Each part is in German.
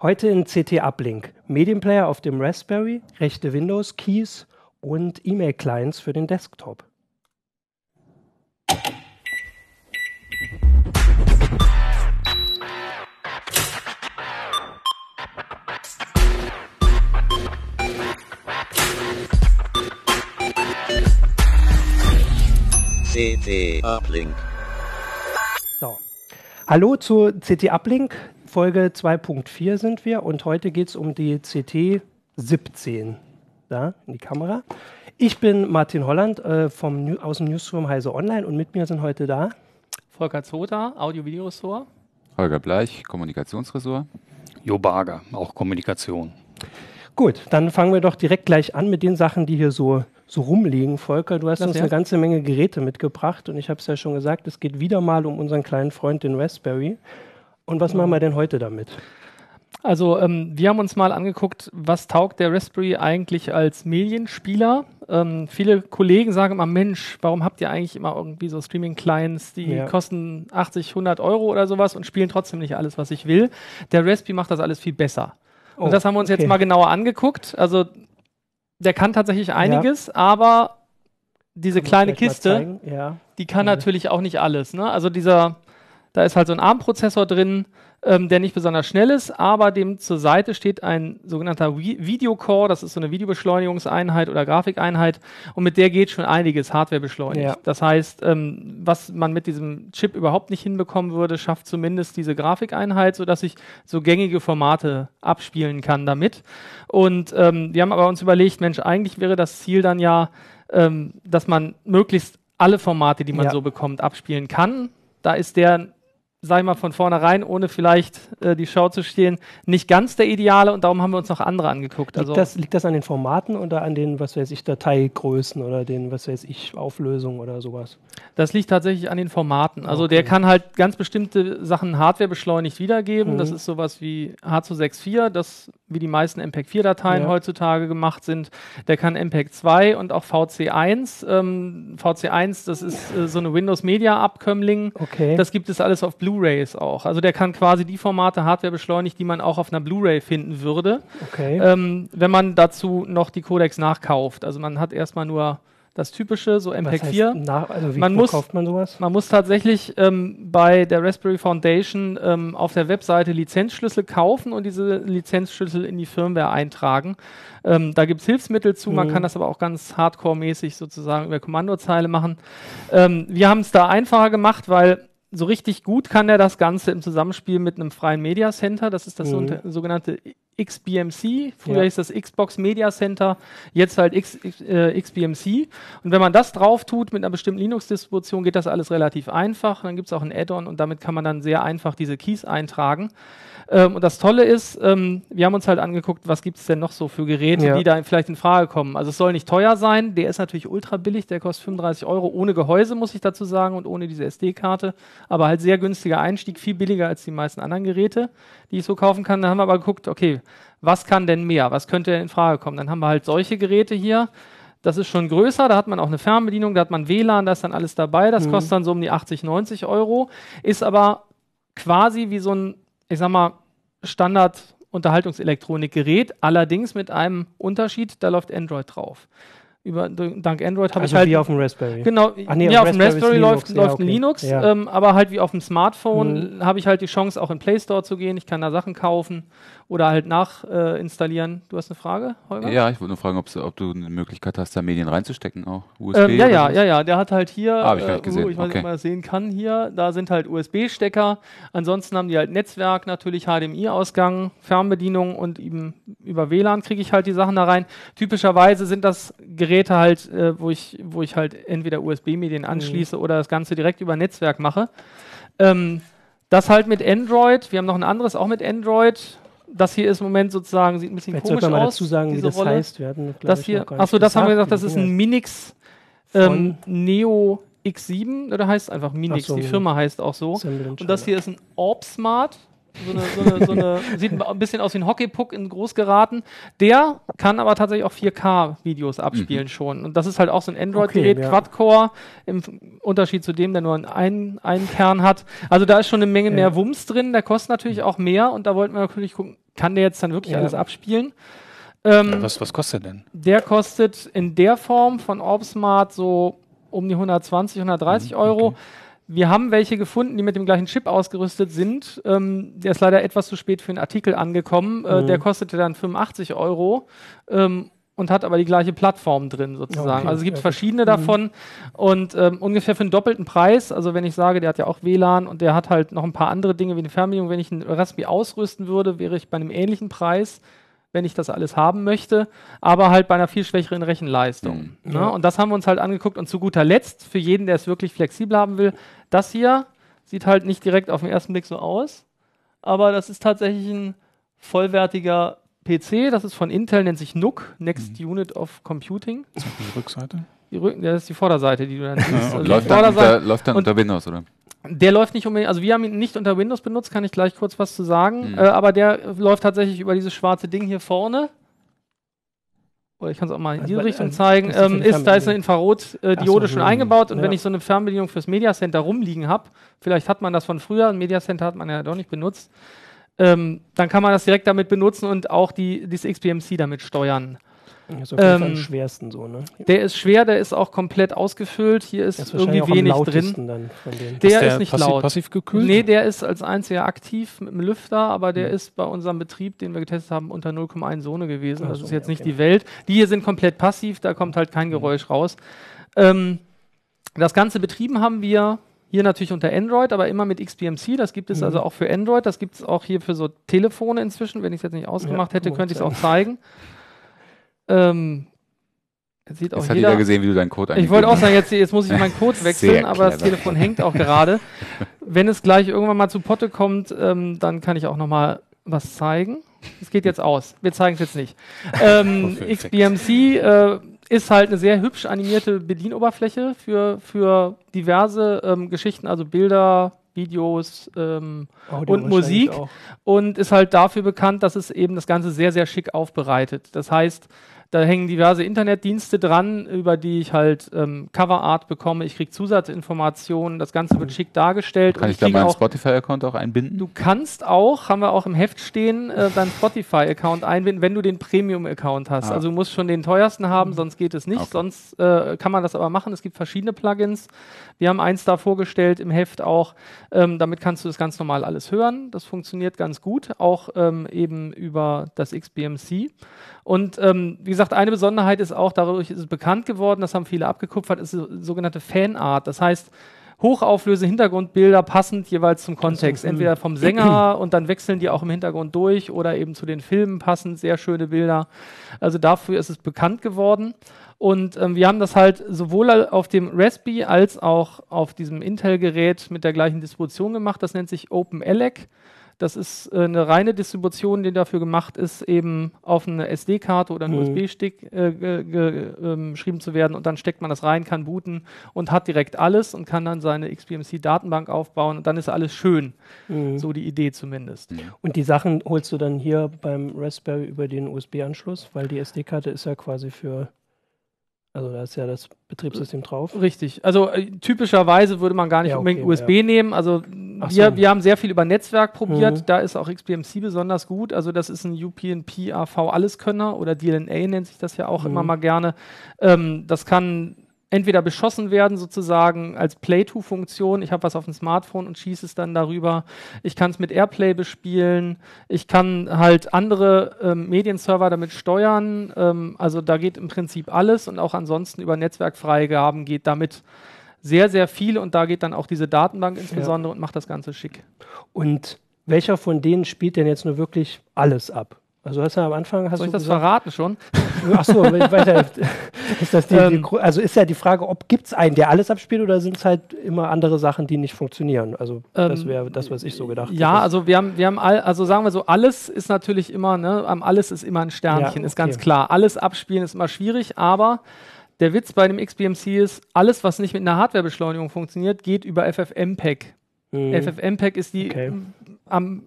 Heute in CT Uplink. Medienplayer auf dem Raspberry, rechte Windows Keys und E-Mail-Clients für den Desktop. CT Uplink. So. Hallo zu CT Uplink. Folge 2.4 sind wir und heute geht es um die CT 17. Da in die Kamera. Ich bin Martin Holland äh, vom, aus dem Newsroom Heise Online und mit mir sind heute da Volker Zota, Audio-Video-Ressort. Holger Bleich, Kommunikationsressort. Jo Barger, auch Kommunikation. Gut, dann fangen wir doch direkt gleich an mit den Sachen, die hier so, so rumliegen. Volker, du hast Das uns ja. eine ganze Menge Geräte mitgebracht und ich habe es ja schon gesagt, es geht wieder mal um unseren kleinen Freund, den Raspberry. Und was machen wir denn heute damit? Also ähm, wir haben uns mal angeguckt, was taugt der Raspberry eigentlich als Medienspieler. Ähm, viele Kollegen sagen immer, Mensch, warum habt ihr eigentlich immer irgendwie so Streaming-Clients, die Ja. kosten 80, 100 Euro oder sowas und spielen trotzdem nicht alles, was ich will. Der Raspberry macht das alles viel besser. Oh, und das haben wir uns okay. jetzt mal genauer angeguckt. Also der kann tatsächlich einiges, aber diese Kann kleine Kiste? Ja. die kann Ja. natürlich auch nicht alles. Ne? Also dieser, da ist halt so ein ARM-Prozessor drin, ähm, der nicht besonders schnell ist, aber dem zur Seite steht ein sogenannter Vi- Videocore, das ist so eine Videobeschleunigungseinheit oder Grafikeinheit und mit der geht schon einiges Hardware beschleunigt. Ja. Das heißt, ähm, was man mit diesem Chip überhaupt nicht hinbekommen würde, schafft zumindest diese Grafikeinheit, sodass ich so gängige Formate abspielen kann damit. Und ähm, wir haben aber uns überlegt, Mensch, eigentlich wäre das Ziel dann ja, ähm, dass man möglichst alle Formate, die man Ja. so bekommt, abspielen kann. Da ist der, sag ich mal, von vornherein, ohne vielleicht äh, die Show zu stehen, nicht ganz der Ideale und darum haben wir uns noch andere angeguckt. Liegt, Also das, liegt das an den Formaten oder an den, was weiß ich, Dateigrößen oder den, was weiß ich, Auflösungen oder sowas? das liegt tatsächlich an den Formaten. Also Okay. der kann halt ganz bestimmte Sachen Hardware beschleunigt wiedergeben. Mhm. Das ist sowas wie H264, das wie die meisten MPEG-4-Dateien Ja. heutzutage gemacht sind. Der kann MPEG 2 und auch VC1. Ähm, VC1, das ist äh, so eine Windows Media Abkömmling. Okay. Das gibt es alles auf Blu-rays auch. Also der kann quasi die Formate Hardware beschleunigt, die man auch auf einer Blu-ray finden würde, okay. ähm, wenn man dazu noch die Codecs nachkauft. Also man hat erstmal nur das typische, so Was MPEG heißt 4. Nach, also wie Man muss- kauft man sowas? Man muss tatsächlich ähm, bei der Raspberry Foundation ähm, auf der Webseite Lizenzschlüssel kaufen und diese Lizenzschlüssel in die Firmware eintragen. Ähm, da gibt es Hilfsmittel zu, man Mhm. kann das aber auch ganz hardcore-mäßig sozusagen über Kommandozeile machen. Ähm, wir haben es da einfacher gemacht, weil so richtig gut kann er das Ganze im Zusammenspiel mit einem freien Media Center. Das ist das Mhm. so- sogenannte XBMC. Früher Ja. hieß das Xbox Media Center, jetzt halt X, X, äh, XBMC. Und wenn man das drauf tut mit einer bestimmten Linux-Distribution, geht das alles relativ einfach. Dann gibt es auch ein Add-on und damit kann man dann sehr einfach diese Keys eintragen. Ähm, und das Tolle ist, ähm, wir haben uns halt angeguckt, was gibt es denn noch so für Geräte, Ja. die da vielleicht in Frage kommen. Also es soll nicht teuer sein, der ist natürlich ultra billig, der kostet 35 Euro ohne Gehäuse, muss ich dazu sagen, und ohne diese SD-Karte. Aber halt sehr günstiger Einstieg, viel billiger als die meisten anderen Geräte, die ich so kaufen kann. Dann haben wir aber geguckt, okay, was kann denn mehr? Was könnte denn in Frage kommen? Dann haben wir halt solche Geräte hier. Das ist schon größer, da hat man auch eine Fernbedienung, da hat man WLAN, da ist dann alles dabei. Das Mhm. kostet dann so um die 80, 90 Euro. Ist aber quasi wie so ein, ich sag mal, Standard-Unterhaltungselektronik-Gerät, allerdings mit einem Unterschied, da läuft Android drauf. Über, dank Android habe also ich halt wie auf dem Raspberry. Genau, Ach nee, ja, auf dem Raspberry Raspberry Linux, läuft, ja, läuft okay. ein Linux, Ja. ähm, aber halt wie auf dem Smartphone habe ich halt die Chance, auch in Play Store zu gehen. Ich kann da Sachen kaufen oder halt nachinstallieren. Äh, installieren. du hast eine Frage, Holger? Ja, ich wollte nur fragen, ob du eine Möglichkeit hast, da Medien reinzustecken auch. USB Ähm, ja, ja, ja, ja. Der hat halt hier, Ah, ich nicht gesehen. uh, ich weiß nicht, Okay. ob man das sehen kann hier, da sind halt USB-Stecker. Ansonsten haben die halt Netzwerk, natürlich HDMI-Ausgang, Fernbedienung und eben über WLAN kriege ich halt die Sachen da rein. Typischerweise sind das Geräte halt, äh, wo ich, wo ich halt entweder USB-Medien anschließe oder das Ganze direkt über Netzwerk mache. Ähm, das halt mit Android. Wir haben noch ein anderes auch mit Android. Das hier ist im Moment sozusagen, sieht ein bisschen Vielleicht komisch mal aus. dazu sagen, wie das Rolle. heißt. Wir hatten, Das hier, achso, das haben wir gesagt, das ist ein Minix ähm, Neo X7 oder heißt einfach Minix. So, die Firma heißt auch so. Und das hier ist ein Orb Smart. So eine, so eine, so eine, sieht ein bisschen aus wie ein Hockeypuck in groß geraten. Der kann aber tatsächlich auch 4K-Videos abspielen schon. Und das ist halt auch so ein Android-Gerät, Okay, ja. Quad-Core, im Unterschied zu dem, der nur einen, einen Kern hat. Also da ist schon eine Menge Ja. mehr Wumms drin. Der kostet natürlich auch mehr. Und da wollten wir natürlich gucken, kann der jetzt dann wirklich Ja. alles abspielen? Ähm, Was, was kostet der denn? der kostet in der Form von Orbsmart so um die 120, 130 Euro. Wir haben welche gefunden, die mit dem gleichen Chip ausgerüstet sind. Ähm, der ist leider etwas zu spät für einen Artikel angekommen. Äh, Mhm. der kostete dann 85 Euro ähm, und hat aber die gleiche Plattform drin sozusagen. Okay, Also es gibt ja, verschiedene davon und ähm, ungefähr für einen doppelten Preis. Also wenn ich sage, der hat ja auch WLAN und der hat halt noch ein paar andere Dinge wie eine Fernbedienung. Wenn ich einen Raspberry ausrüsten würde, wäre ich bei einem ähnlichen Preis wenn ich das alles haben möchte, aber halt bei einer viel schwächeren Rechenleistung. Mhm. Ne? Und das haben wir uns halt angeguckt. Und zu guter Letzt, für jeden, der es wirklich flexibel haben will, das hier sieht halt nicht direkt auf den ersten Blick so aus, aber das ist tatsächlich ein vollwertiger PC. Das ist von Intel, nennt sich NUC, Next Mhm. Unit of Computing. Die Rückseite? Die Rücken, das ist die Vorderseite, die du dann siehst. Also läuft, dann unter, läuft dann unter Windows, oder? Der läuft nicht unbedingt, also wir haben ihn nicht unter Windows benutzt, kann ich gleich kurz was zu sagen, Mhm. äh, aber der äh, läuft tatsächlich über dieses schwarze Ding hier vorne. Oder ich kann es auch mal in Also die bei- Richtung also zeigen. das ist Ähm, ist, da ist eine. Infrarot-Diode Ach so, schon eingebaut und Ja. wenn ich so eine Fernbedienung fürs Media Center rumliegen habe, vielleicht hat man das von früher, ein Media Center hat man ja doch nicht benutzt, ähm, dann kann man das direkt damit benutzen und auch die, dieses XBMC damit steuern. Ist auf jeden Fall am Ähm, schwersten so, ne? Der ist schwer, der ist auch komplett ausgefüllt. Hier ist, ist irgendwie wenig drin. von denen. Der ist, ist nicht passiv, laut. passiv gekühlt? Nee, der ist als einziger aktiv mit dem Lüfter, aber Hm. der ist bei unserem Betrieb, den wir getestet haben, unter 0,1 Sohne gewesen. Ach Das so, ist jetzt ja, nicht okay. die Welt. Die hier sind komplett passiv, da kommt halt Hm. kein Geräusch raus. Ähm, das Ganze betrieben haben wir hier natürlich unter Android, aber immer mit XBMC. Das gibt es Mhm. also auch für Android. Das gibt es auch hier für so Telefone inzwischen. Wenn ich es jetzt nicht ausgemacht Ja, hätte, könnte ich es auch zeigen. Ähm, jetzt sieht auch Jetzt hat jeder. jeder gesehen, wie du deinen Code Ich wollte auch sagen, jetzt, jetzt muss ich meinen Code wechseln, aber das. Telefon hängt auch gerade. Wenn es gleich irgendwann mal zu Potte kommt, ähm, dann kann ich auch noch mal was zeigen. Es geht jetzt aus. Wir zeigen es jetzt nicht. Ähm. XBMC äh, ist halt eine sehr hübsch animierte Bedienoberfläche für, für diverse ähm, Geschichten, also Bilder, Videos, ähm, und Musik. und ist halt dafür bekannt, dass es eben das Ganze sehr, sehr schick aufbereitet. Das heißt, da hängen diverse Internetdienste dran, über die ich halt ähm, Coverart bekomme. Ich kriege Zusatzinformationen, das Ganze wird schick dargestellt. Kann und ich da krieg meinen Spotify-Account auch einbinden? Du kannst auch, haben wir auch im Heft stehen, äh, deinen Spotify-Account einbinden, wenn du den Premium-Account hast. Ah. Also du musst schon den teuersten haben, sonst geht es nicht. Okay. Sonst äh, kann man das aber machen. Es gibt verschiedene Plugins. Wir haben eins da vorgestellt im Heft auch. Ähm, damit kannst du das ganz normal alles hören. Das funktioniert ganz gut, auch ähm, eben über das XBMC. Und ähm, wie gesagt, eine Besonderheit ist auch, dadurch ist es bekannt geworden, das haben viele abgekupfert, ist so- sogenannte Fanart. Das heißt, hochauflöse Hintergrundbilder passend jeweils zum Kontext. Entweder vom Sänger und dann wechseln die auch im Hintergrund durch oder eben zu den Filmen passend, sehr schöne Bilder. Also dafür ist es bekannt geworden. Und ähm, wir haben das halt sowohl auf dem Raspberry als auch auf diesem Intel-Gerät mit der gleichen Distribution gemacht. Das nennt sich OpenELEC. Das ist äh, eine reine Distribution, die dafür gemacht ist, eben auf eine SD-Karte oder einen Mhm. USB-Stick äh, ähm, geschrieben zu werden. Und dann steckt man das rein, kann booten und hat direkt alles und kann dann seine XBMC-Datenbank aufbauen. Und dann ist alles schön. Mhm. So die Idee zumindest. Und die Sachen holst du dann hier beim Raspberry über den USB-Anschluss, weil die SD-Karte ist ja quasi für, also da ist ja das Betriebssystem drauf. Richtig. Also äh, typischerweise würde man gar nicht Ja, unbedingt okay, USB nehmen. Also Ach wir, so. wir haben sehr viel über Netzwerk probiert. Mhm. Da ist auch XBMC besonders gut. Also das ist ein UPnP AV Alleskönner oder DLNA nennt sich das ja auch Mhm. immer mal gerne. Ähm, das kann entweder beschossen werden sozusagen als Play-to-Funktion. Ich habe was auf dem Smartphone und schieße es dann darüber. Ich kann es mit Airplay bespielen. Ich kann halt andere ähm, Medienserver damit steuern. Ähm, also da geht im Prinzip alles und auch ansonsten über Netzwerkfreigaben geht damit sehr, sehr viel und da geht dann auch diese Datenbank insbesondere und macht das Ganze schick. Und welcher von denen spielt denn jetzt nur wirklich alles ab? Also hast du am Anfang hast Soll ich du das gesagt, verraten schon? Achso, weiter. Ist das die, die, Ähm, Gru- also ist ja die Frage, ob gibt es einen, der alles abspielt oder sind es halt immer andere Sachen, die nicht funktionieren? Also das Ähm, wäre das, was ich so gedacht Ja, hätte. also wir haben, wir haben all, also sagen wir so, alles ist natürlich immer, ne, am alles ist immer ein Sternchen, Ja, ist ganz okay. klar. Alles abspielen ist immer schwierig, aber der Witz bei dem XBMC ist, alles, was nicht mit einer Hardwarebeschleunigung funktioniert, geht über FFmpeg. Mhm. FFmpeg ist die Okay. am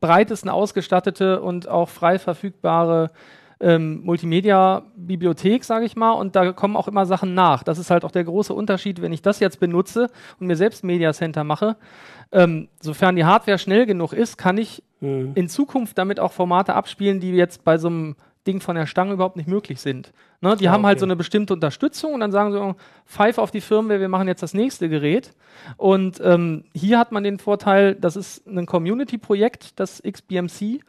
breitesten ausgestattete und auch frei verfügbare ähm, Multimedia-Bibliothek, sage ich mal, und da kommen auch immer Sachen nach. Das ist halt auch der große Unterschied, wenn ich das jetzt benutze und mir selbst Media Center mache. Ähm, sofern die Hardware schnell genug ist, kann ich Mhm. in Zukunft damit auch Formate abspielen, die jetzt bei so einem Ding von der Stange überhaupt nicht möglich sind. Ne? Die Ah, haben halt okay. so eine bestimmte Unterstützung und dann sagen sie, oh, pfeif auf die Firmware, wir machen jetzt das nächste Gerät. Und ähm, hier hat man den Vorteil, das ist ein Community-Projekt, das XBMC.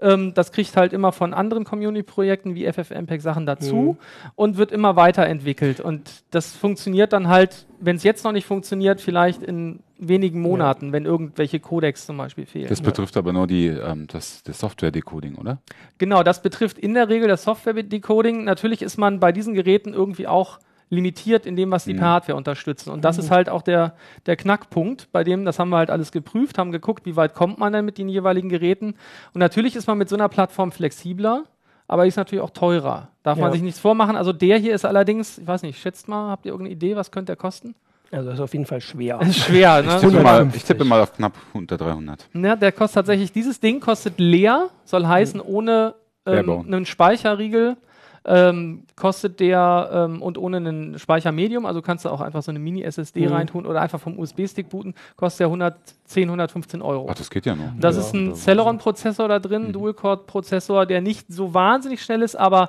Ähm, das kriegt halt immer von anderen Community-Projekten wie FFmpeg Sachen dazu Mhm. und wird immer weiterentwickelt. Und das funktioniert dann halt, wenn es jetzt noch nicht funktioniert, vielleicht in wenigen Monaten, wenn irgendwelche Codecs zum Beispiel fehlen. Das betrifft aber nur die, ähm, das, das Software-Decoding, oder? Genau, das betrifft in der Regel das Software-Decoding. Natürlich ist man bei diesen Geräten irgendwie auch limitiert in dem, was die Mhm. per Hardware unterstützen. Und das ist halt auch der, der Knackpunkt, bei dem, das haben wir halt alles geprüft, haben geguckt, wie weit kommt man dann mit den jeweiligen Geräten. Und natürlich ist man mit so einer Plattform flexibler, aber ist natürlich auch teurer. Darf man Ja. sich nichts vormachen. Also der hier ist allerdings, ich weiß nicht, schätzt mal, habt ihr irgendeine Idee, was könnte der kosten? Also das ist auf jeden Fall schwer. Das ist schwer, Ich ne? tippe, mal, 150. ich tippe mal auf knapp unter 300. Ja, der kostet tatsächlich, dieses Ding kostet leer, soll heißen ohne ähm, einen Speicherriegel. Ähm, kostet der ähm, und ohne einen Speichermedium, also kannst du auch einfach so eine Mini-SSD Mhm. reintun oder einfach vom USB-Stick booten, kostet der 110, 115 Euro. Ach, das geht ja noch. Das ja, ist ein Celeron-Prozessor da drin, Mhm. Dual-Core-Prozessor, der nicht so wahnsinnig schnell ist, aber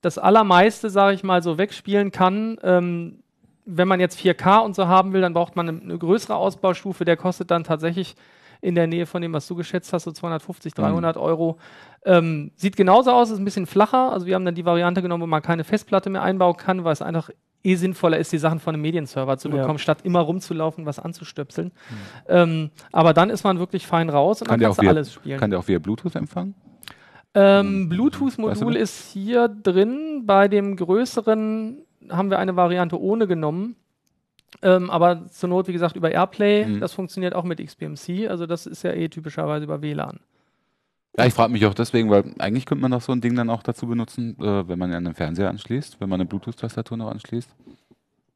das allermeiste, sage ich mal, so wegspielen kann. Ähm, wenn man jetzt 4K und so haben will, dann braucht man eine, eine größere Ausbaustufe. Der kostet dann tatsächlich in der Nähe von dem, was du geschätzt hast, so 250, 300 Euro. Ähm, sieht genauso aus, ist ein bisschen flacher. Also wir haben dann die Variante genommen, wo man keine Festplatte mehr einbauen kann, weil es einfach eh sinnvoller ist, die Sachen von einem Medienserver zu Ja. bekommen, statt immer rumzulaufen, was anzustöpseln. Ähm, aber dann ist man wirklich fein raus und Kann dann der, kannst auch du via, alles spielen. kann der auch via Bluetooth empfangen? Ähm, Weißt Bluetooth-Modul du ist hier drin. Bei dem größeren haben wir eine Variante ohne genommen. Ähm, aber zur Not, wie gesagt, über Airplay. Mhm. Das funktioniert auch mit XBMC. Also das ist ja eh typischerweise über WLAN. Ja, ich frage mich auch deswegen, weil eigentlich könnte man doch so ein Ding dann auch dazu benutzen, äh, wenn man an den Fernseher anschließt, wenn man eine Bluetooth-Tastatur noch anschließt.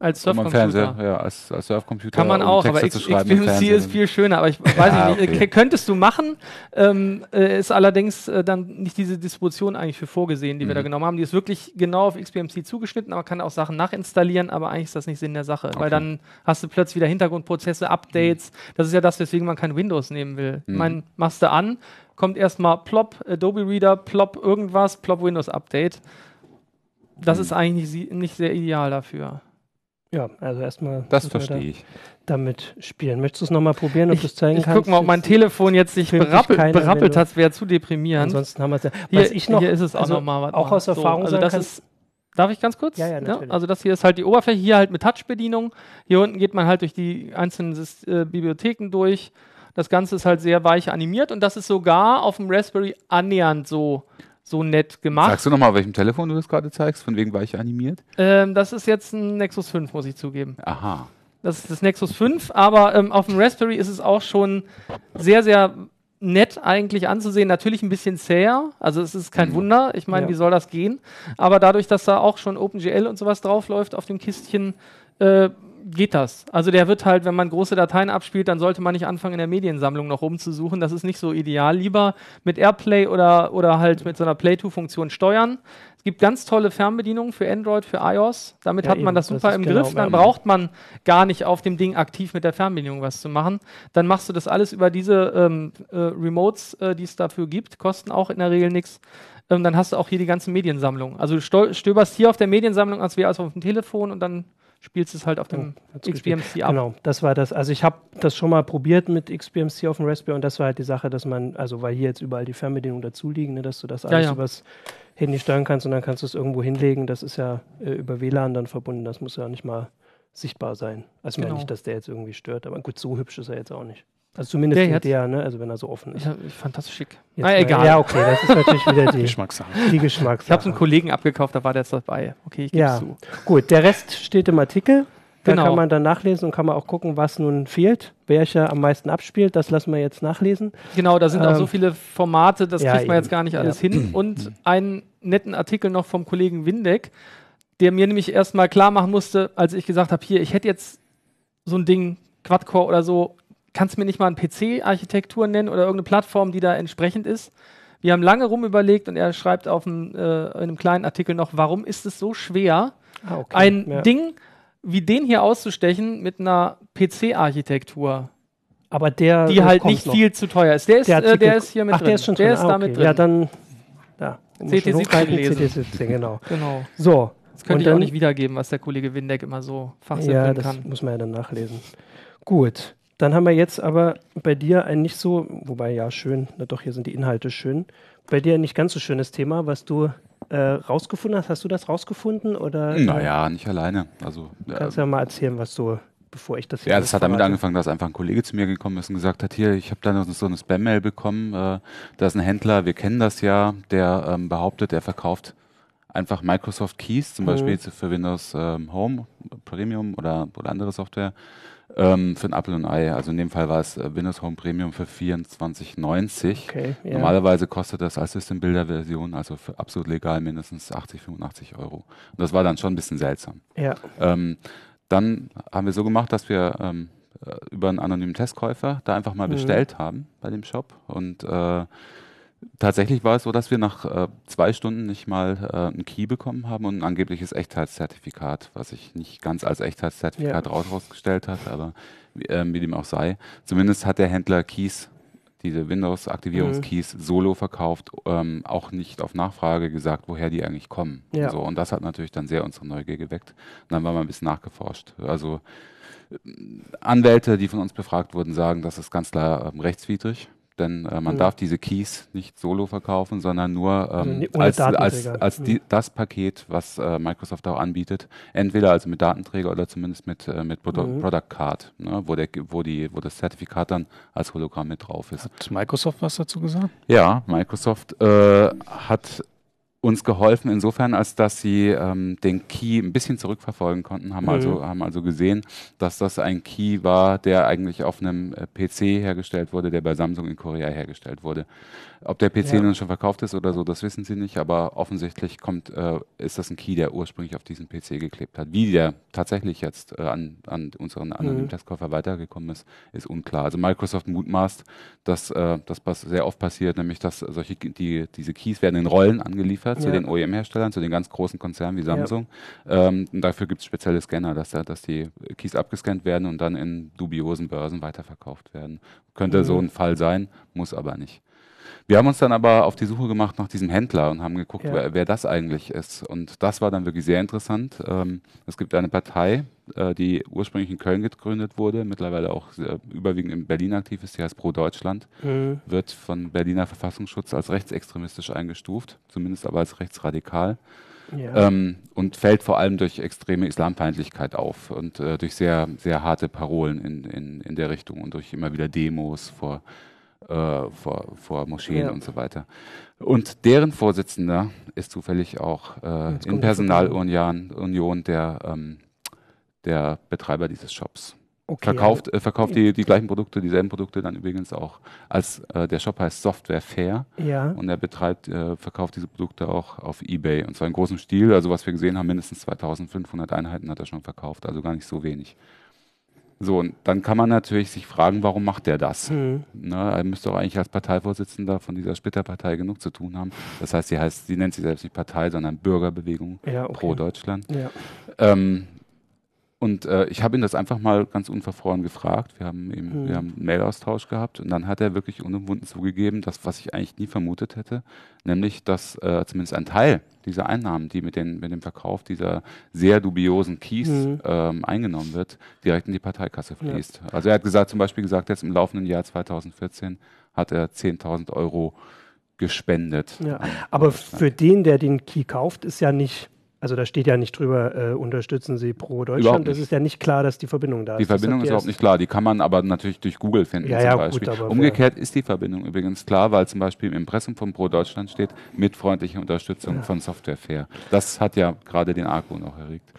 Als man Surfcomputer. Ja, als, als Surfcomputer. Kann man um auch, Texte aber zu X- schreiben im XBMC Fernsehen. ist viel schöner. Aber ich weiß Ja, nicht, okay. äh, könntest du machen, ähm, äh, ist allerdings äh, dann nicht diese Distribution eigentlich für vorgesehen, die wir Mhm. da genommen haben. Die ist wirklich genau auf XBMC zugeschnitten, aber kann auch Sachen nachinstallieren, aber eigentlich ist das nicht Sinn der Sache, weil Okay. dann hast du plötzlich wieder Hintergrundprozesse, Updates. Das ist ja das, weswegen man kein Windows nehmen will. Mhm. meine, machst du an, kommt erstmal plop, Adobe Reader, plop irgendwas, plop Windows Update. Das Mhm. ist eigentlich nicht, nicht sehr ideal dafür. Ja, also erstmal Das verstehe da ich. damit spielen. Möchtest du es nochmal probieren, ob Ich- du es zeigen Ich kannst? guck mal, ob mein Telefon jetzt sich berappelt, berappelt hat, wäre zu deprimierend. Ansonsten haben wir es ja. Hier, Was ich noch, hier ist es auch also nochmal. auch aus Erfahrung also sagen das ist, Darf ich ganz kurz? Ja, ja, natürlich. Also das hier ist halt die Oberfläche, hier halt mit Touch-Bedienung. Hier unten geht man halt durch die einzelnen äh, Bibliotheken durch. Das Ganze ist halt sehr weich animiert und das ist sogar auf dem Raspberry annähernd so, so nett gemacht. Sagst du nochmal, auf welchem Telefon du das gerade zeigst? Von wegen war ich animiert? Ähm, das ist jetzt ein Nexus 5, muss ich zugeben. Aha. Das ist das Nexus 5, aber ähm, auf dem Raspberry ist es auch schon sehr, sehr nett eigentlich anzusehen. Natürlich ein bisschen zäher, also es ist kein Wunder. Ich meine, Ja. wie soll das gehen? Aber dadurch, dass da auch schon OpenGL und sowas draufläuft auf dem Kistchen, äh, geht das. Also der wird halt, wenn man große Dateien abspielt, dann sollte man nicht anfangen, in der Mediensammlung noch rumzusuchen. Das ist nicht so ideal. Lieber mit Airplay oder, oder halt mit so einer Play-To-Funktion steuern. Es gibt ganz tolle Fernbedienungen für Android, für iOS. Damit Ja, hat man eben. das Das super ist im genau, Griff. Dann braucht man gar nicht auf dem Ding aktiv mit der Fernbedienung was zu machen. Dann machst du das alles über diese ähm, äh, Remotes, äh, die es dafür gibt. Kosten auch in der Regel nichts. Ähm, dann hast du auch hier die ganze Mediensammlung. Also du stöberst hier auf der Mediensammlung, als wäre es auf dem Telefon und dann spielst du es halt auf dem gespielt. XBMC ab. Genau, das war das. Also ich habe das schon mal probiert mit XBMC auf dem Raspberry und das war halt die Sache, dass man, also weil hier jetzt überall die Fernbedienungen dazu liegen, ne, dass du das alles ja. übers Handy steuern kannst und dann kannst du es irgendwo hinlegen. Das ist ja äh, über WLAN dann verbunden. Das muss ja nicht mal sichtbar sein. Also ich meine Genau. nicht, dass der jetzt irgendwie stört, aber gut, so hübsch ist er jetzt auch nicht. Also zumindest Der der, ne? also wenn er so offen ist. Ich, ich fand das schick. Jetzt Na mal- egal. Ja, okay, das ist natürlich wieder die, Geschmackssache. die Geschmackssache. Ich habe es einem Kollegen abgekauft, da war der jetzt dabei. Okay, ich gebe Ja. zu. Gut, der Rest steht im Artikel. Da Genau. kann man dann nachlesen und kann man auch gucken, was nun fehlt, welcher am meisten abspielt. Das lassen wir jetzt nachlesen. Genau, da sind auch Ähm, so viele Formate, das ja, kriegt man eben. jetzt gar nicht alles Ja. hin. Und einen netten Artikel noch vom Kollegen Windeck, der mir nämlich erstmal klar machen musste, als ich gesagt habe, hier, ich hätte jetzt so ein Ding, Quad-Core oder so, kannst du mir nicht mal eine PC-Architektur nennen oder irgendeine Plattform, die da entsprechend ist? Wir haben lange rumüberlegt und er schreibt auf einem, äh, in einem kleinen Artikel noch, warum ist es so schwer, Ah, okay. ein ja. Ding wie den hier auszustechen mit einer PC-Architektur, aber der die äh, halt nicht noch. viel zu teuer ist. Der ist, Der äh, Artikel- der ist hier mit Ach, drin. der ist schon drin. Der ist ah, okay. drin. Ja, dann da. muss CT schon 17 hochgreifen, lesen. CT 17, genau. genau. So. Das könnte und ich auch dann- nicht wiedergeben, was der Kollege Windeck immer so Ja, fachsimpeln das kann. muss man ja dann nachlesen. Gut. Dann haben wir jetzt aber bei dir ein nicht so, wobei ja schön, na doch, hier sind die Inhalte schön. Bei dir ein nicht ganz so schönes Thema, was du äh, rausgefunden hast. Hast du das rausgefunden oder? Naja, nicht alleine. Also, äh, Kannst ja mal erzählen, was du, bevor ich das hier Ja, das hat damit verrate. angefangen, dass einfach ein Kollege zu mir gekommen ist und gesagt hat, hier, ich habe da noch so eine Spam-Mail bekommen, äh, da ist ein Händler, wir kennen das ja, der ähm, behauptet, er verkauft einfach Microsoft Keys, zum Mhm. Beispiel für Windows ähm, Home, Premium oder, oder andere Software, ähm, für ein Apple und Ei. Also in dem Fall war es äh, Windows Home Premium für 24,90. Okay, ja. Normalerweise kostet das als System Builder Version, also für absolut legal mindestens 80, 85 Euro. Und das war dann schon ein bisschen seltsam. Ja. Ähm, dann haben wir so gemacht, dass wir ähm, äh, über einen anonymen Testkäufer da einfach mal Mhm. bestellt haben bei dem Shop. Und äh, tatsächlich war es so, dass wir nach äh, zwei Stunden nicht mal äh, einen Key bekommen haben und ein angebliches Echtheitszertifikat, was sich nicht ganz als Echtheitszertifikat Ja. raus- rausgestellt hat, aber wie, ähm, wie dem auch sei. Zumindest hat der Händler Keys, diese Windows-Aktivierungskeys, Mhm. solo verkauft, ähm, auch nicht auf Nachfrage gesagt, woher die eigentlich kommen. Ja. Und, so. und das hat natürlich dann sehr unsere Neugier geweckt. Und dann haben wir ein bisschen nachgeforscht. Also ähm, Anwälte, die von uns befragt wurden, sagen, das ist ganz klar ähm, rechtswidrig. Denn äh, man Mhm. darf diese Keys nicht solo verkaufen, sondern nur ähm, ohne als, als, als Mhm. die, das Paket, was äh, Microsoft auch anbietet. Entweder also mit Datenträger oder zumindest mit, äh, mit Produ Mhm. Product Card, ne, wo, der, wo, die, wo das Zertifikat dann als Hologramm mit drauf ist. Hat Microsoft was dazu gesagt? Ja, Microsoft äh, hat uns geholfen insofern, als dass sie ähm, den Key ein bisschen zurückverfolgen konnten, haben, Mhm. also, haben also gesehen, dass das ein Key war, der eigentlich auf einem äh, PC hergestellt wurde, der bei Samsung in Korea hergestellt wurde. Ob der PC Ja. nun schon verkauft ist oder so, das wissen sie nicht, aber offensichtlich kommt, äh, ist das ein Key, der ursprünglich auf diesen PC geklebt hat. Wie der tatsächlich jetzt äh, an, an unseren anonymen Mhm. Testkäufer weitergekommen ist, ist unklar. Also Microsoft mutmaßt, dass äh, das was sehr oft passiert, nämlich dass solche die, diese Keys werden in Rollen angeliefert zu Ja. den OEM-Herstellern, zu den ganz großen Konzernen wie Samsung. Ähm, und dafür gibt es spezielle Scanner, dass, da- dass die Keys abgescannt werden und dann in dubiosen Börsen weiterverkauft werden. Könnte Mhm. so ein Fall sein, muss aber nicht. Wir haben uns dann aber auf die Suche gemacht nach diesem Händler und haben geguckt, Ja. wer, wer das eigentlich ist. Und das war dann wirklich sehr interessant. Ähm, es gibt eine Partei, äh, die ursprünglich in Köln gegründet wurde, mittlerweile auch äh, überwiegend in Berlin aktiv ist, die heißt Pro Deutschland, Mhm. wird von Berliner Verfassungsschutz als rechtsextremistisch eingestuft, zumindest aber als rechtsradikal. Ja. Ähm, und fällt vor allem durch extreme Islamfeindlichkeit auf und äh, durch sehr, sehr harte Parolen in, in, in der Richtung und durch immer wieder Demos vor, äh, vor, vor Moscheen Ja. und so weiter. Und deren Vorsitzender ist zufällig auch äh, in Personalunion Union der, ähm, der Betreiber dieses Shops. okay, Verkauft, äh, verkauft die, die gleichen Produkte, dieselben Produkte dann übrigens auch als äh, der Shop heißt Software Fair. Ja. Und er betreibt, äh, verkauft diese Produkte auch auf Ebay. Und zwar in großem Stil. Also was wir gesehen haben, mindestens 2500 Einheiten hat er schon verkauft. Also gar nicht so wenig. So, und dann kann man natürlich sich fragen, warum macht er das? Mhm. Ne, er müsste doch eigentlich als Parteivorsitzender von dieser Splitterpartei genug zu tun haben. Das heißt, sie heißt, sie nennt sich selbst nicht Partei, sondern Bürgerbewegung Ja, okay. pro Deutschland. Ja. Ähm, und äh, ich habe ihn das einfach mal ganz unverfroren gefragt. Wir haben eben, Mhm. wir haben einen Mailaustausch gehabt und dann hat er wirklich unumwunden zugegeben, das, was ich eigentlich nie vermutet hätte, nämlich, dass äh, zumindest ein Teil dieser Einnahmen, die mit, den, mit dem Verkauf dieser sehr dubiosen Keys Mhm. ähm, eingenommen wird, direkt in die Parteikasse fließt. Also er hat gesagt, zum Beispiel gesagt, jetzt im laufenden Jahr 2014 hat er 10.000 Euro gespendet. Ja. Aber für den, der den Key kauft, ist ja nicht, also da steht ja nicht drüber, äh, unterstützen Sie pro Deutschland. Das ist ja nicht klar, dass die Verbindung da Die ist. Das Verbindung ist überhaupt nicht klar. Die kann man aber natürlich durch Google finden Ja, zum ja, Beispiel. gut, Umgekehrt ist die Verbindung übrigens klar, weil zum Beispiel im Impressum von Pro Deutschland steht, mit freundlicher Unterstützung von Software Fair. Das hat ja gerade den Argwohn auch erregt.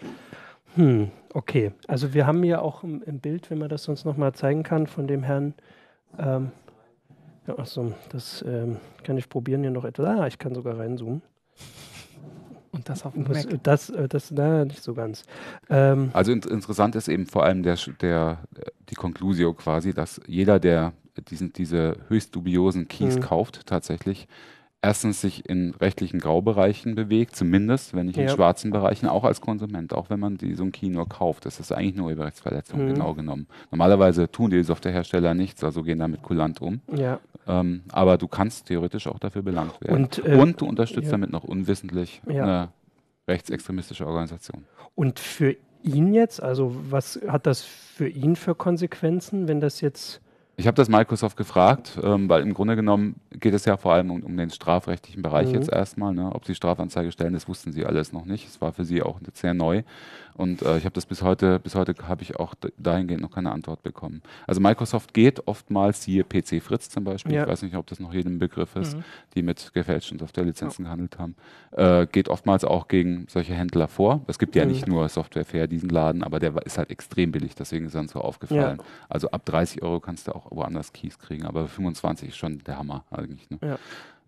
Hm, okay. Also wir haben hier auch im, im Bild, wenn man das sonst nochmal zeigen kann, von dem Herrn. Ähm, ja, achso, das ähm, kann ich probieren hier noch etwas. Ah, ich kann sogar reinzoomen. Und das auf dem Mac. das, äh, das, na, nicht so ganz. Ähm, Also in, interessant ist eben vor allem der, der, die Conclusio quasi, dass jeder, der diesen, diese höchst dubiosen Keys Mhm. kauft, tatsächlich erstens sich in rechtlichen Graubereichen bewegt, zumindest, wenn nicht in Ja. schwarzen Bereichen, auch als Konsument, auch wenn man die, so ein Key nur kauft. Das ist eigentlich nur Urheberrechtsverletzung, Mhm. genau genommen. Normalerweise tun die Softwarehersteller nichts, also gehen damit kulant um. ja. Ähm, aber du kannst theoretisch auch dafür belangt werden. Und, äh, Und du unterstützt ja. damit noch unwissentlich eine rechtsextremistische Organisation. Und für ihn jetzt, also was hat das für ihn für Konsequenzen, wenn das jetzt. Ich habe das Microsoft gefragt, ähm, weil im Grunde genommen geht es ja vor allem um, um den strafrechtlichen Bereich Mhm. jetzt erstmal. Ne? Ob sie Strafanzeige stellen, das wussten sie alles noch nicht. Es war für sie auch sehr neu. Und äh, ich habe das bis heute, bis heute habe ich auch dahingehend noch keine Antwort bekommen. Also Microsoft geht oftmals, siehe PC Fritz zum Beispiel, Ja. ich weiß nicht, ob das noch jedem Begriff ist, Mhm. die mit gefälschten Softwarelizenzen gehandelt haben, äh, geht oftmals auch gegen solche Händler vor. Es gibt ja Mhm. nicht nur Software Fair, diesen Laden, aber der ist halt extrem billig, deswegen ist dann so aufgefallen. Also ab 30 Euro kannst du auch woanders Keys kriegen, aber 25 ist schon der Hammer eigentlich. Ne? Ja.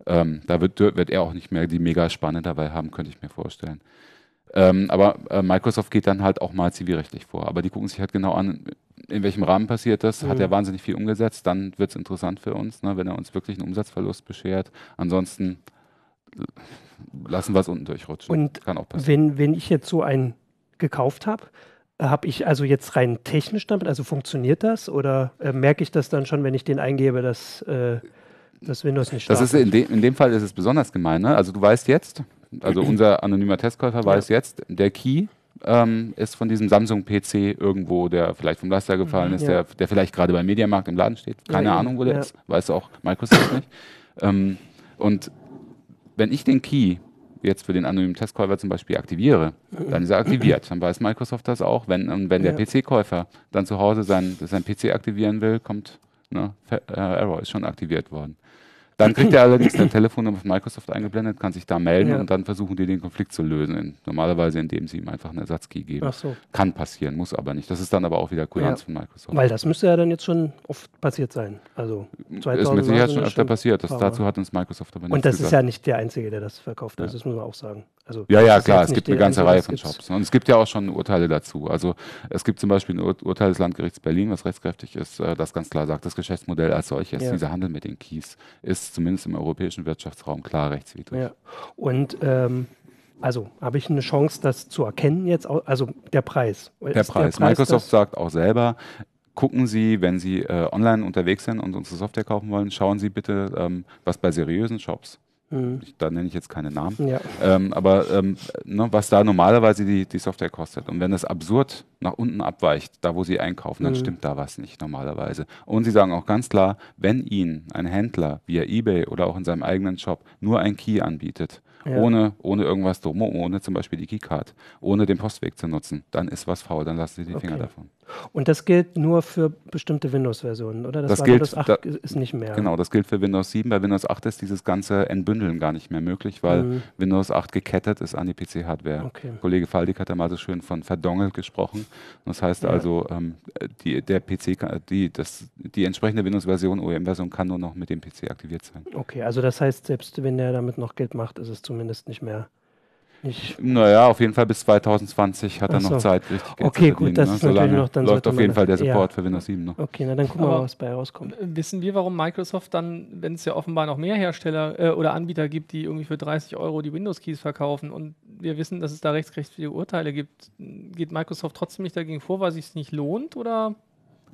Ähm, da wird, wird er auch nicht mehr die Mega-Spanne dabei haben, könnte ich mir vorstellen. Ähm, aber äh, Microsoft geht dann halt auch mal zivilrechtlich vor. Aber die gucken sich halt genau an, in welchem Rahmen passiert das. Hat Mhm. er wahnsinnig viel umgesetzt, dann wird es interessant für uns, ne, wenn er uns wirklich einen Umsatzverlust beschert. Ansonsten lassen wir es unten durchrutschen. Und Kann auch passieren. Wenn, wenn ich jetzt so einen gekauft habe, habe ich also jetzt rein technisch damit, also funktioniert das oder äh, merke ich das dann schon, wenn ich den eingebe, dass äh, das Windows nicht Das startet? ist in, de in dem Fall ist es besonders gemein. Ne? Also du weißt jetzt, also unser anonymer Testkäufer weiß jetzt, der Key ähm, ist von diesem Samsung-PC irgendwo, der vielleicht vom Laster gefallen ist, Mhm. Ja. der, der vielleicht gerade beim Mediamarkt im Laden steht. Keine Ja. Ahnung, wo der Ja. ist. Weiß auch Microsoft nicht. Ähm, und wenn ich den Key jetzt für den anonymen Testkäufer zum Beispiel aktiviere, dann ist er aktiviert. Dann weiß Microsoft das auch. Wenn, und wenn der Ja. PC-Käufer dann zu Hause sein, sein PC aktivieren will, kommt ne, äh, Error, ist schon aktiviert worden. Dann kriegt er allerdings eine Telefonnummer von Microsoft eingeblendet, kann sich da melden Ja. und dann versuchen die den Konflikt zu lösen. In, normalerweise, indem sie ihm einfach einen Ersatzkey geben. Ach so, Kann passieren, muss aber nicht. Das ist dann aber auch wieder Kulanz Ja. von Microsoft. weil das müsste ja dann jetzt schon oft passiert sein. Also ist 2000 mit Sicherheit schon öfter passiert. Das, dazu hat uns Microsoft aber nichts Und das gesagt. ist ja nicht der Einzige, der das verkauft. Also Ja. das muss man auch sagen. Also Ja, ja, ist klar, es nicht gibt eine ganze Reihe von Shops. Und es gibt ja auch schon Urteile dazu. Also es gibt zum Beispiel ein Ur Urteil des Landgerichts Berlin, was rechtskräftig ist, äh, das ganz klar sagt, das Geschäftsmodell als solches, dieser Handel mit den Keys, ist zumindest im europäischen Wirtschaftsraum klar rechtswidrig. Ja. Und ähm, also habe ich eine Chance, das zu erkennen jetzt? Also der Preis. Der Ist Preis. Microsoft sagt auch selber, gucken Sie, wenn Sie äh, online unterwegs sind und unsere Software kaufen wollen, schauen Sie bitte, ähm, was bei seriösen Shops, Mhm. ich, da nenne ich jetzt keine Namen, Ja. ähm, aber ähm, ne, was da normalerweise die, die Software kostet. Und wenn das absurd nach unten abweicht, da wo Sie einkaufen, dann Mhm. stimmt da was nicht normalerweise. Und Sie sagen auch ganz klar, wenn Ihnen ein Händler via eBay oder auch in seinem eigenen Shop nur ein Key anbietet, Ja. ohne, ohne irgendwas drum, ohne zum Beispiel die Keycard, ohne den Postweg zu nutzen, dann ist was faul, dann lassen Sie die Finger Okay. davon. Und das gilt nur für bestimmte Windows-Versionen, oder? Das war gilt- Windows 8 da- ist nicht mehr. Genau, das gilt für Windows 7. Bei Windows 8 ist dieses ganze Entbündeln gar nicht mehr möglich, weil Mhm. Windows 8 gekettet ist an die PC-Hardware. Okay. Kollege Faldig hat da mal so schön von verdongelt gesprochen. Das heißt Ja. also, ähm, die, der PC, kann, die, das, die entsprechende Windows-Version, OEM-Version kann nur noch mit dem PC aktiviert sein. Okay, also das heißt, selbst wenn der damit noch Geld macht, ist es zumindest nicht mehr. Nicht, Naja, auf jeden Fall bis 2020 hat er noch so. Zeit, Okay, gut, verdienen. das ne? ist natürlich noch- dann läuft sollte auf jeden Fall der das- ja. Support für Windows 7 noch. okay, na dann gucken wir mal, was bei rauskommt. Äh, Wissen wir, warum Microsoft dann, wenn es ja offenbar noch mehr Hersteller äh, oder Anbieter gibt, die irgendwie für 30 Euro die Windows-Keys verkaufen und wir wissen, dass es da rechtsrechtliche Urteile gibt, geht Microsoft trotzdem nicht dagegen vor, weil es sich nicht lohnt oder?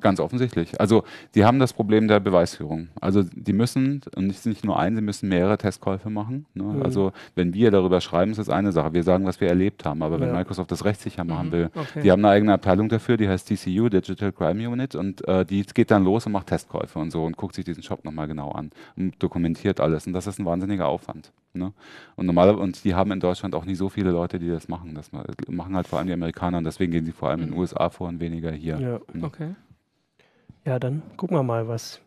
Ganz offensichtlich. Also die haben das Problem der Beweisführung. Also die müssen, und nicht, nicht nur einen, sie müssen mehrere Testkäufe machen. Ne? Mhm. Also wenn wir darüber schreiben, ist das eine Sache. Wir sagen, was wir erlebt haben. Aber wenn Ja. Microsoft das rechtssicher machen will, Okay. die haben eine eigene Abteilung dafür, die heißt DCU, Digital Crime Unit, und äh, die geht dann los und macht Testkäufe und so und guckt sich diesen Shop nochmal genau an und dokumentiert alles. Und das ist ein wahnsinniger Aufwand. Ne? Und normaler und die haben in Deutschland auch nicht so viele Leute, die das machen. Das ma- machen halt vor allem die Amerikaner und deswegen gehen sie vor allem in den Mhm. USA vor und weniger hier. Ja. Ne? Okay. Ja, dann gucken wir mal, was,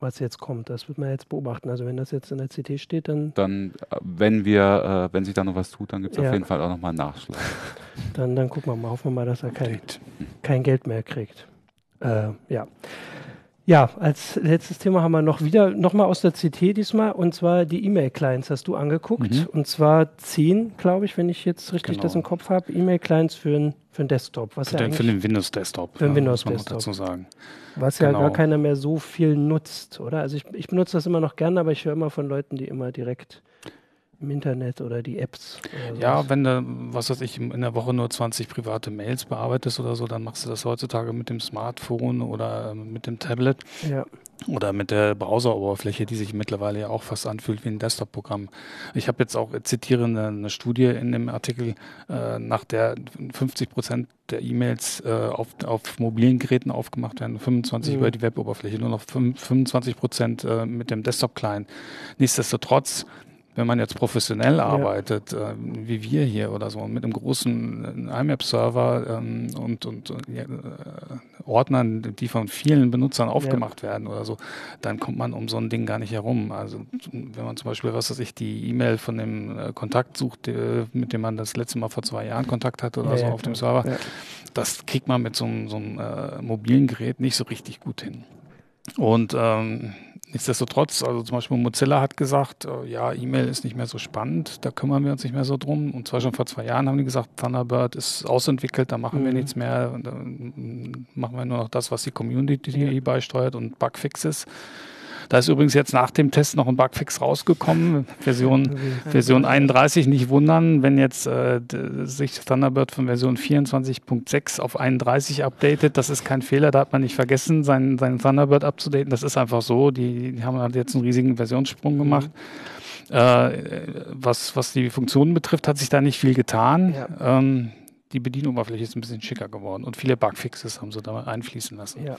was jetzt kommt. Das wird man jetzt beobachten. Also wenn das jetzt in der CT steht, dann, dann, äh, wenn wir, äh, wenn sich da noch was tut, dann gibt es Ja. auf jeden Fall auch nochmal einen Nachschlag. dann, dann gucken wir mal. Hoffen wir mal, dass er kein, kein Geld mehr kriegt. Äh, ja. Ja, als letztes Thema haben wir noch wieder, nochmal aus der CT diesmal, und zwar die E-Mail-Clients hast du angeguckt. Mhm. Und zwar zehn, glaube ich, wenn ich jetzt richtig Genau. das im Kopf habe, E-Mail-Clients für, ein- für einen Desktop. Was Für, ja, den, für den Windows-Desktop. Für den ja, Windows-Desktop. dazu sagen. was ja genau. gar keiner mehr so viel nutzt, oder? Also ich, ich benutze das immer noch gerne, aber ich höre immer von Leuten, die immer direkt im Internet oder die Apps. Oder Ja, wenn du, was weiß ich, in der Woche nur 20 private Mails bearbeitest oder so, dann machst du das heutzutage mit dem Smartphone oder ähm, mit dem Tablet ja. oder mit der Browseroberfläche, die sich mittlerweile ja auch fast anfühlt wie ein Desktop-Programm. Ich habe jetzt auch, äh, zitiere eine, eine Studie in dem Artikel, äh, nach der 50 Prozent der E-Mails äh, auf, auf mobilen Geräten aufgemacht werden, 25 Mhm. über die Web-Oberfläche, nur noch fünf- 25 Prozent äh, mit dem Desktop-Client. Nichtsdestotrotz wenn man jetzt professionell arbeitet, äh, wie wir hier oder so, mit einem großen äh, IMAP-Server ähm, und, und äh, äh, Ordnern, die von vielen Benutzern aufgemacht werden oder so, dann kommt man um so ein Ding gar nicht herum. Also wenn man zum Beispiel, was weiß ich, die E-Mail von dem äh, Kontakt sucht, äh, mit dem man das letzte Mal vor zwei Jahren Kontakt hatte oder Ja, so ja, auf dem. Server, Ja. das kriegt man mit so einem, so einem mobilen Gerät nicht so richtig gut hin. Und ähm, nichtsdestotrotz, also zum Beispiel Mozilla hat gesagt, äh, ja, E-Mail ist nicht mehr so spannend, da kümmern wir uns nicht mehr so drum. Und zwar schon vor zwei Jahren haben die gesagt, Thunderbird ist ausentwickelt, da machen wir Mhm. nichts mehr, dann machen wir nur noch das, was die Community beisteuert und Bugfixes. Da ist übrigens jetzt nach dem Test noch ein Bugfix rausgekommen, Version Version 31 nicht wundern, wenn jetzt äh, sich Thunderbird von Version 24.6 auf 31 updatet. Das ist kein Fehler, da hat man nicht vergessen, seinen, seinen Thunderbird abzudaten. Das ist einfach so. Die, die haben halt jetzt einen riesigen Versionssprung gemacht. Äh, was, was die Funktionen betrifft, hat sich da nicht viel getan. Ja. Ähm, die Bedienoberfläche ist ein bisschen schicker geworden und viele Bugfixes haben sie da einfließen lassen. Ja.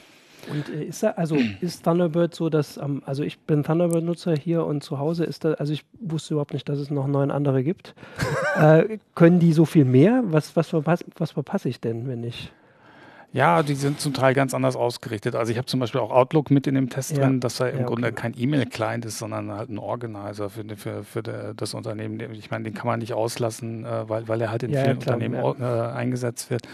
Und äh, ist da, also ist Thunderbird so, dass, ähm, also ich bin Thunderbird-Nutzer hier und zu Hause ist da, also ich wusste überhaupt nicht, dass es noch neun andere gibt. äh, können die so viel mehr? Was, was, verpass, was verpasse ich denn, wenn ich? Ja, die sind zum Teil ganz anders ausgerichtet. Also ich habe zum Beispiel auch Outlook mit in dem Test Ja. drin, dass er im Ja, Grunde okay. kein E-Mail-Client ist, sondern halt ein Organizer für, für, für das Unternehmen. Ich meine, den kann man nicht auslassen, äh, weil, weil er halt in Ja, vielen klar, Unternehmen äh, eingesetzt wird.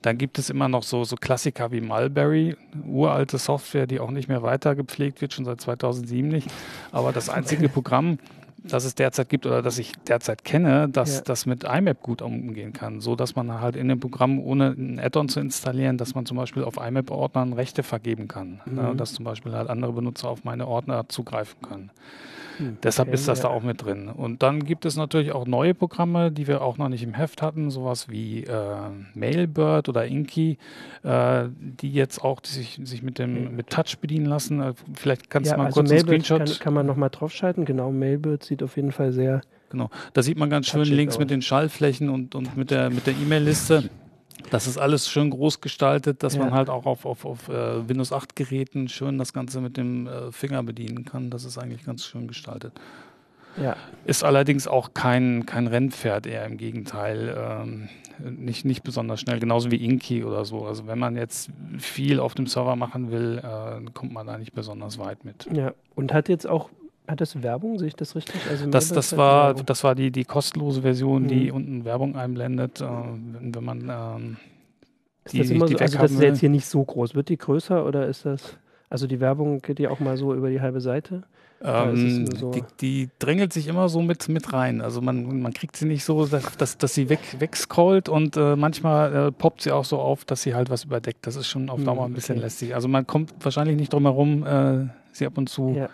Dann gibt es immer noch so, so Klassiker wie Mulberry, uralte Software, die auch nicht mehr weiter gepflegt wird, schon seit 2007 nicht. Aber das einzige Programm, das es derzeit gibt oder das ich derzeit kenne, das Ja. das mit IMAP gut umgehen kann, so dass man halt in dem Programm ohne ein Add-on zu installieren, dass man zum Beispiel auf IMAP-Ordnern Rechte vergeben kann, Mhm. ne, dass zum Beispiel halt andere Benutzer auf meine Ordner zugreifen können. Hm, Deshalb okay, ist das ja. da auch mit drin. Und dann gibt es natürlich auch neue Programme, die wir auch noch nicht im Heft hatten, sowas wie äh, Mailbird oder Inky, äh, die jetzt auch sich, sich mit dem mit Touch bedienen lassen. Äh, Vielleicht kannst Ja, du mal also kurz einen Mailbird Screenshot. kann, kann man nochmal draufschalten. Genau, Mailbird sieht auf jeden Fall sehr. Genau. Da sieht man ganz schön links aus. mit den Schallflächen und, und mit der mit der E-Mail-Liste. Das ist alles schön groß gestaltet, dass Ja. man halt auch auf, auf, auf äh, Windows 8 Geräten schön das Ganze mit dem äh, Finger bedienen kann. Das ist eigentlich ganz schön gestaltet. Ja, Ist allerdings auch kein, kein Rennpferd, eher im Gegenteil. Ähm, nicht, nicht besonders schnell, genauso wie Inky oder so. Also wenn man jetzt viel auf dem Server machen will, äh, kommt man da nicht besonders weit mit. ja. Und hat jetzt auch, hat das Werbung, sehe ich das richtig? Also Das, das, war, Werbung. das war die, die kostenlose Version, die Mhm. unten Werbung einblendet, äh, wenn, wenn man ähm, Ist die das immer die so, also das ist jetzt hier nicht so groß. Wird die größer oder ist das, also die Werbung geht ja auch mal so über die halbe Seite? Ähm, so- die, die drängelt sich immer so mit, mit rein. Also man, man kriegt sie nicht so, dass, dass, dass sie weg, wegscrollt und äh, manchmal äh, poppt sie auch so auf, dass sie halt was überdeckt. Das ist schon auf Hm, Dauer ein bisschen okay. lästig. Also man kommt wahrscheinlich nicht drum herum, äh, sie ab und zu Ja,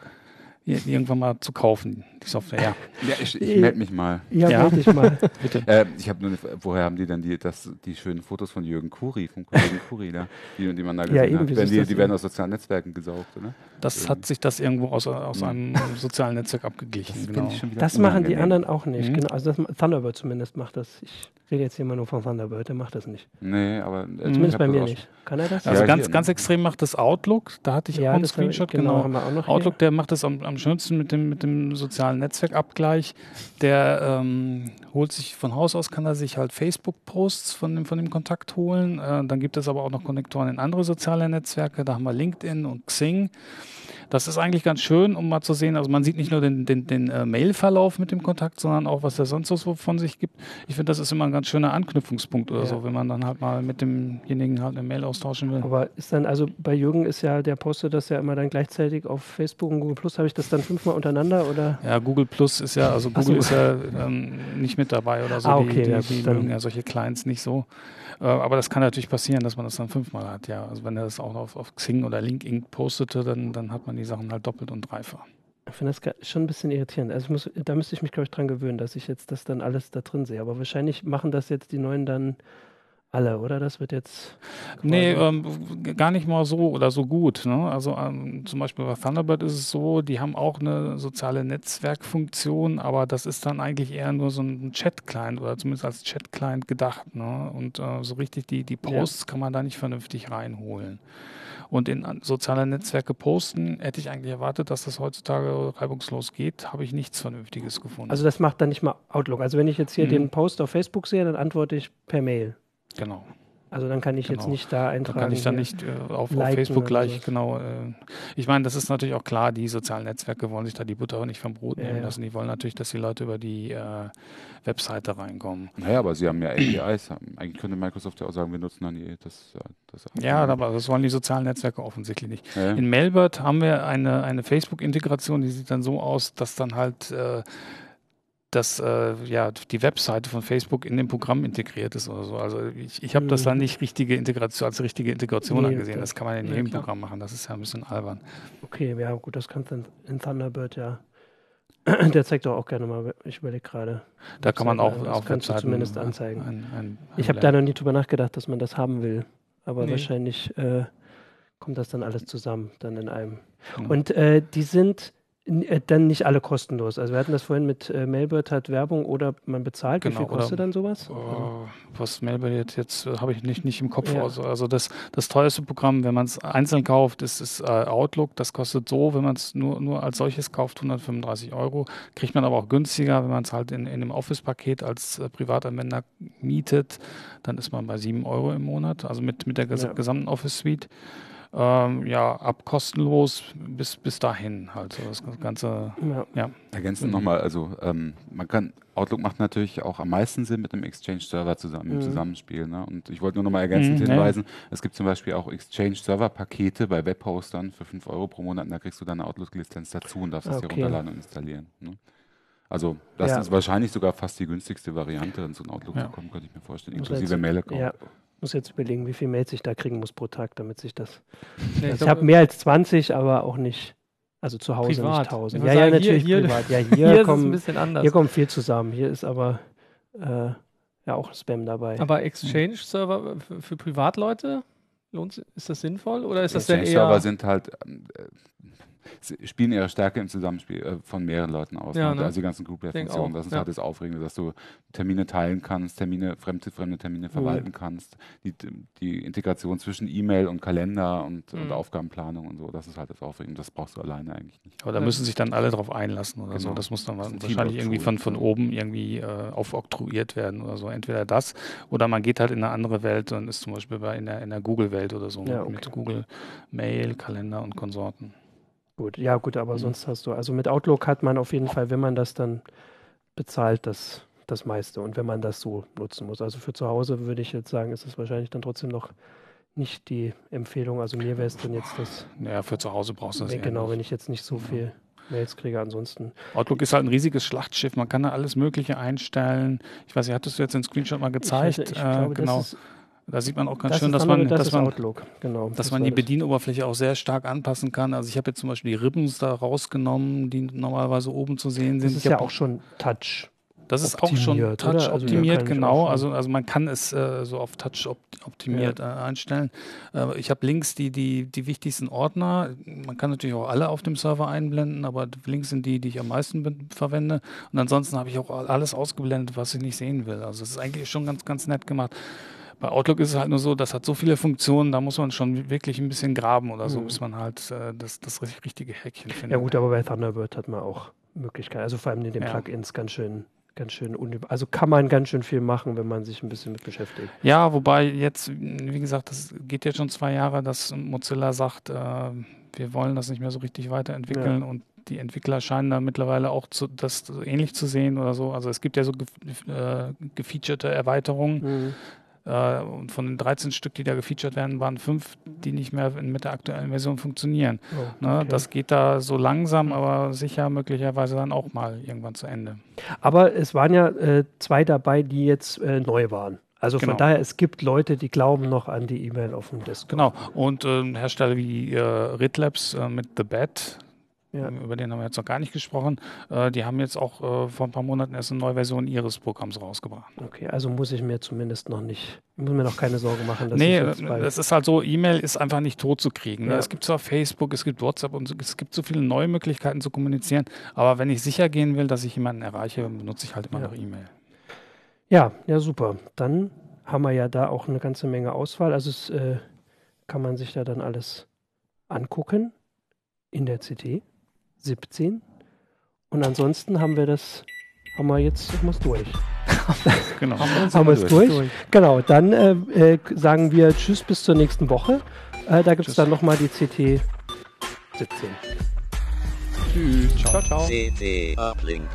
irgendwann mal zu kaufen, die Software. Ja, Ja, ich, ich melde mich mal. ja, Ja. meld dich mal. bitte. Äh, ich habe nur woher haben die denn die, das, die schönen Fotos von Jürgen Kuri, vom Kollegen Kuri da, die, die man da gesehen Ja, eben, hat? Wenn die, die werden aus sozialen Netzwerken gesaugt, oder? Das hat sich das irgendwo aus, aus einem sozialen Netzwerk abgeglichen. Das genau. Das machen die anderen auch nicht. Mhm. Genau, also das, Thunderbird zumindest macht das. Ich rede jetzt hier immer nur von Thunderbird, der macht das nicht. Nee, aber. äh, Zumindest bei mir nicht. Kann er das? Also Ja, ganz, hier, ganz ne? extrem macht das Outlook. Da hatte ich auch einen Screenshot. genau, Genau. Outlook, der macht das am, am schönsten mit dem, mit dem sozialen Netzwerkabgleich. Der ähm, holt sich von Haus aus, kann er sich halt Facebook-Posts von dem, von dem Kontakt holen. Äh, dann gibt es aber auch noch Konnektoren in andere soziale Netzwerke. Da haben wir LinkedIn und Xing. Das ist eigentlich ganz schön, um mal zu sehen. Also man sieht nicht nur den, den, den äh, Mail-Verlauf mit dem Kontakt, sondern auch, was der sonst so von sich gibt. Ich finde, das ist immer ein ganz schöner Anknüpfungspunkt oder Ja. so, wenn man dann halt mal mit demjenigen halt eine Mail austauschen will. Aber ist dann, also bei Jürgen ist ja, der postet das ja immer dann gleichzeitig auf Facebook und Google Plus. Habe ich das dann fünfmal untereinander oder? Ja, Google Plus ist ja, also Ach so. Google ist ja ähm, nicht mit dabei oder so. Ah, die okay, die, die dann- mögen ja solche Clients nicht so. Äh, aber das kann natürlich passieren, dass man das dann fünfmal hat, ja. Also wenn er das auch auf, auf Xing oder LinkedIn postete, dann, dann hat man die Sachen halt doppelt und dreifach. Ich finde das schon ein bisschen irritierend. Also muss, da müsste ich mich, glaube ich, dran gewöhnen, dass ich jetzt das dann alles da drin sehe. Aber wahrscheinlich machen das jetzt die neuen dann alle, oder? Das wird jetzt. Nee, ähm, gar nicht mal so oder so gut. Ne? Also ähm, zum Beispiel bei Thunderbird ist es so, die haben auch eine soziale Netzwerkfunktion, aber das ist dann eigentlich eher nur so ein Chat-Client oder zumindest als Chat-Client gedacht. Ne? Und äh, so richtig die, die Ja. Posts kann man da nicht vernünftig reinholen. Und in soziale Netzwerke posten, hätte ich eigentlich erwartet, dass das heutzutage reibungslos geht, habe ich nichts Vernünftiges gefunden. also das macht dann nicht mal Outlook. Also wenn ich jetzt hier Mhm. den Post auf Facebook sehe, dann antworte ich per Mail. Genau. Also dann kann ich jetzt Genau. nicht da eintragen. kann ich dann nicht äh, auf, auf Facebook gleich, sowas. genau. Äh, ich meine, das ist natürlich auch klar, die sozialen Netzwerke wollen sich da die Butter auch nicht vom Brot Ja, nehmen ja. lassen. Die wollen natürlich, dass die Leute über die äh, Webseite reinkommen. Naja, aber sie haben ja APIs. Eigentlich könnte Microsoft ja auch sagen, wir nutzen dann die, das, äh, das. Ja, aber das wollen die sozialen Netzwerke offensichtlich nicht. Ja. In Mailbird haben wir eine, eine Facebook-Integration, die sieht dann so aus, dass dann halt äh, dass äh, ja, die Webseite von Facebook in dem Programm integriert ist oder so. Also ich, ich habe das Mhm. dann nicht richtige Integration, als richtige Integration Nee, angesehen. das- kann man in ja, jedem klar. Programm machen. Das ist ja ein bisschen albern. Okay, ja gut, das kannst du in, in Thunderbird ja. Der zeigt doch auch gerne mal, ich überlege gerade. Da kann man auch das auf kannst du zumindest anzeigen. Ein, ein, Ich habe da noch nie drüber nachgedacht, dass man das haben will. Aber Nee. wahrscheinlich äh, kommt das dann alles zusammen, dann in einem. Genau. Und äh, die sind äh, dann nicht alle kostenlos. Also wir hatten das vorhin mit äh, Mailbird hat Werbung oder man bezahlt. Wie Genau, viel kostet dann sowas? Oh, was Mailbird jetzt, jetzt äh, habe ich nicht, nicht im Kopf. Ja. Also, also das, das teuerste Programm, wenn man es einzeln kauft, ist, ist äh, Outlook. Das kostet so, wenn man es nur, nur als solches kauft, 135 Euro. Kriegt man aber auch günstiger, wenn man es halt in, in einem Office-Paket als äh, Privatanwender mietet. Dann ist man bei 7 Euro im Monat, also mit, mit der ges Ja. gesamten Office-Suite. Ähm, ja, ab kostenlos bis, bis dahin halt. So das Ganze, Ja. ja. Ergänzend Mhm. nochmal, also ähm, man kann, Outlook macht natürlich auch am meisten Sinn mit einem Exchange-Server zusammen, im Mhm. Zusammenspiel. Ne? Und ich wollte nur nochmal ergänzend Mhm, ja. hinweisen, es gibt zum Beispiel auch Exchange-Server-Pakete bei Webhostern für 5 Euro pro Monat und da kriegst du dann eine Outlook-Lizenz dazu und darfst es dir Okay. runterladen und installieren. Ne? Also das Ja. ist wahrscheinlich sogar fast die günstigste Variante, in so ein Outlook Ja. zu kommen, könnte ich mir vorstellen, inklusive Mail-Account. Ja, muss jetzt überlegen, wie viel Mails ich da kriegen muss pro Tag, damit sich das. Nee, Also ich habe mehr als 20, aber auch nicht. Also zu Hause Privat. nicht 1000. Ich Ja, ja, sagen, natürlich hier- privat. Ja, hier, Hier ist es ein kommen, bisschen anders. hier kommt viel zusammen. Hier ist aber äh, ja auch Spam dabei. Aber Exchange-Server für, für Privatleute, lohnt, ist das sinnvoll oder ist das denn Exchange-Server eher... sind halt, äh, spielen ihre Stärke im Zusammenspiel äh, von mehreren Leuten aus. Ja, ne? ne? Also die ganzen Group-Funktionen. Das ist ja. halt das Aufregende, dass du Termine teilen kannst, Termine, fremde, fremde Termine verwalten kannst. Die, die Integration zwischen E-Mail und Kalender und, und Mhm. Aufgabenplanung und so, das ist halt das Aufregende. Das brauchst du alleine eigentlich nicht. Aber da Ja. müssen sich dann alle drauf einlassen oder so. Genau. Das muss dann Das wahrscheinlich irgendwie von, von oben irgendwie äh, aufoktroyiert werden oder so. Entweder das oder man geht halt in eine andere Welt und ist zum Beispiel bei in der, in der Google-Welt oder so Ja, mit, mit okay. Google Mail, Kalender und Konsorten. Gut, ja gut, aber Mhm. sonst hast du, also mit Outlook hat man auf jeden Fall, wenn man das dann bezahlt, das, das meiste. Und wenn man das so nutzen muss. Also für zu Hause würde ich jetzt sagen, ist es wahrscheinlich dann trotzdem noch nicht die Empfehlung. Also mir wäre es dann jetzt das, Ja, für zu Hause brauchst du das genau, wenn ich jetzt nicht so viel Mails kriege. Ansonsten, Outlook ist halt ein riesiges Schlachtschiff. Man kann da alles Mögliche einstellen. Ich weiß nicht, hattest du jetzt den Screenshot mal gezeigt? ich, ich äh, glaube, genau. das ist, da sieht man auch ganz das schön, dass man, das dass man, Outlook, genau. dass das man die. Bedienoberfläche auch sehr stark anpassen kann. Also ich habe jetzt zum Beispiel die Ribbons da rausgenommen, die normalerweise oben zu sehen sind. Das ist Ich ja auch schon Touch. Das ist auch schon oder? Touch Also optimiert, ich genau. Also, also man kann es äh, so auf Touch op optimiert äh, einstellen. Äh, ich habe links die, die, die wichtigsten Ordner. Man kann natürlich auch alle auf dem Server einblenden, aber links sind die, die ich am meisten verwende. Und ansonsten habe ich auch alles ausgeblendet, was ich nicht sehen will. Also es ist eigentlich schon ganz, ganz nett gemacht. Bei Outlook ist es halt nur so, das hat so viele Funktionen, da muss man schon wirklich ein bisschen graben oder so, Mhm. bis man halt äh, das, das richtig- richtige Häkchen findet. Ja gut, aber bei Thunderbird hat man auch Möglichkeiten. Also vor allem in den Ja. Plugins ganz schön ganz schön, unüber also kann man ganz schön viel machen, wenn man sich ein bisschen mit beschäftigt. Ja, wobei jetzt, wie gesagt, das geht jetzt schon zwei Jahre, dass Mozilla sagt, äh, wir wollen das nicht mehr so richtig weiterentwickeln Ja. und die Entwickler scheinen da mittlerweile auch zu, das ähnlich zu sehen oder so. Also es gibt ja so ge äh, gefeaturete Erweiterungen Mhm. Äh, und von den 13 Stück, die da gefeatured werden, waren fünf, die nicht mehr mit der aktuellen Version funktionieren. Oh, Ne? okay. Das geht da so langsam, aber sicher möglicherweise dann auch mal irgendwann zu Ende. Aber es waren ja äh, zwei dabei, die jetzt äh, neu waren. Also Genau. von daher, es gibt Leute, die glauben noch an die E-Mail auf dem Desktop. Genau. Und ähm, Hersteller wie äh, Ritlabs äh, mit The Bat, Ja. über den haben wir jetzt noch gar nicht gesprochen, äh, die haben jetzt auch äh, vor ein paar Monaten erst eine neue Version ihres Programms rausgebracht. Okay, also muss ich mir zumindest noch nicht, ich muss mir noch keine Sorge machen, dass nee, das ist halt so, E-Mail ist einfach nicht tot zu kriegen. Ne? Ja. Es gibt zwar Facebook, es gibt WhatsApp und es gibt so viele neue Möglichkeiten zu kommunizieren, aber wenn ich sicher gehen will, dass ich jemanden erreiche, benutze ich halt immer Ja. noch E-Mail. Ja, ja, super. Dann haben wir ja da auch eine ganze Menge Auswahl. Also es äh, kann man sich da dann alles angucken in der CT 17. Und ansonsten haben wir das, haben wir jetzt haben wir es durch. Genau. Haben wir es durch? Genau, dann äh, äh, sagen wir Tschüss bis zur nächsten Woche. Äh, da gibt es dann nochmal die CT 17. Tschüss. Ciao, ciao. CT Uplink.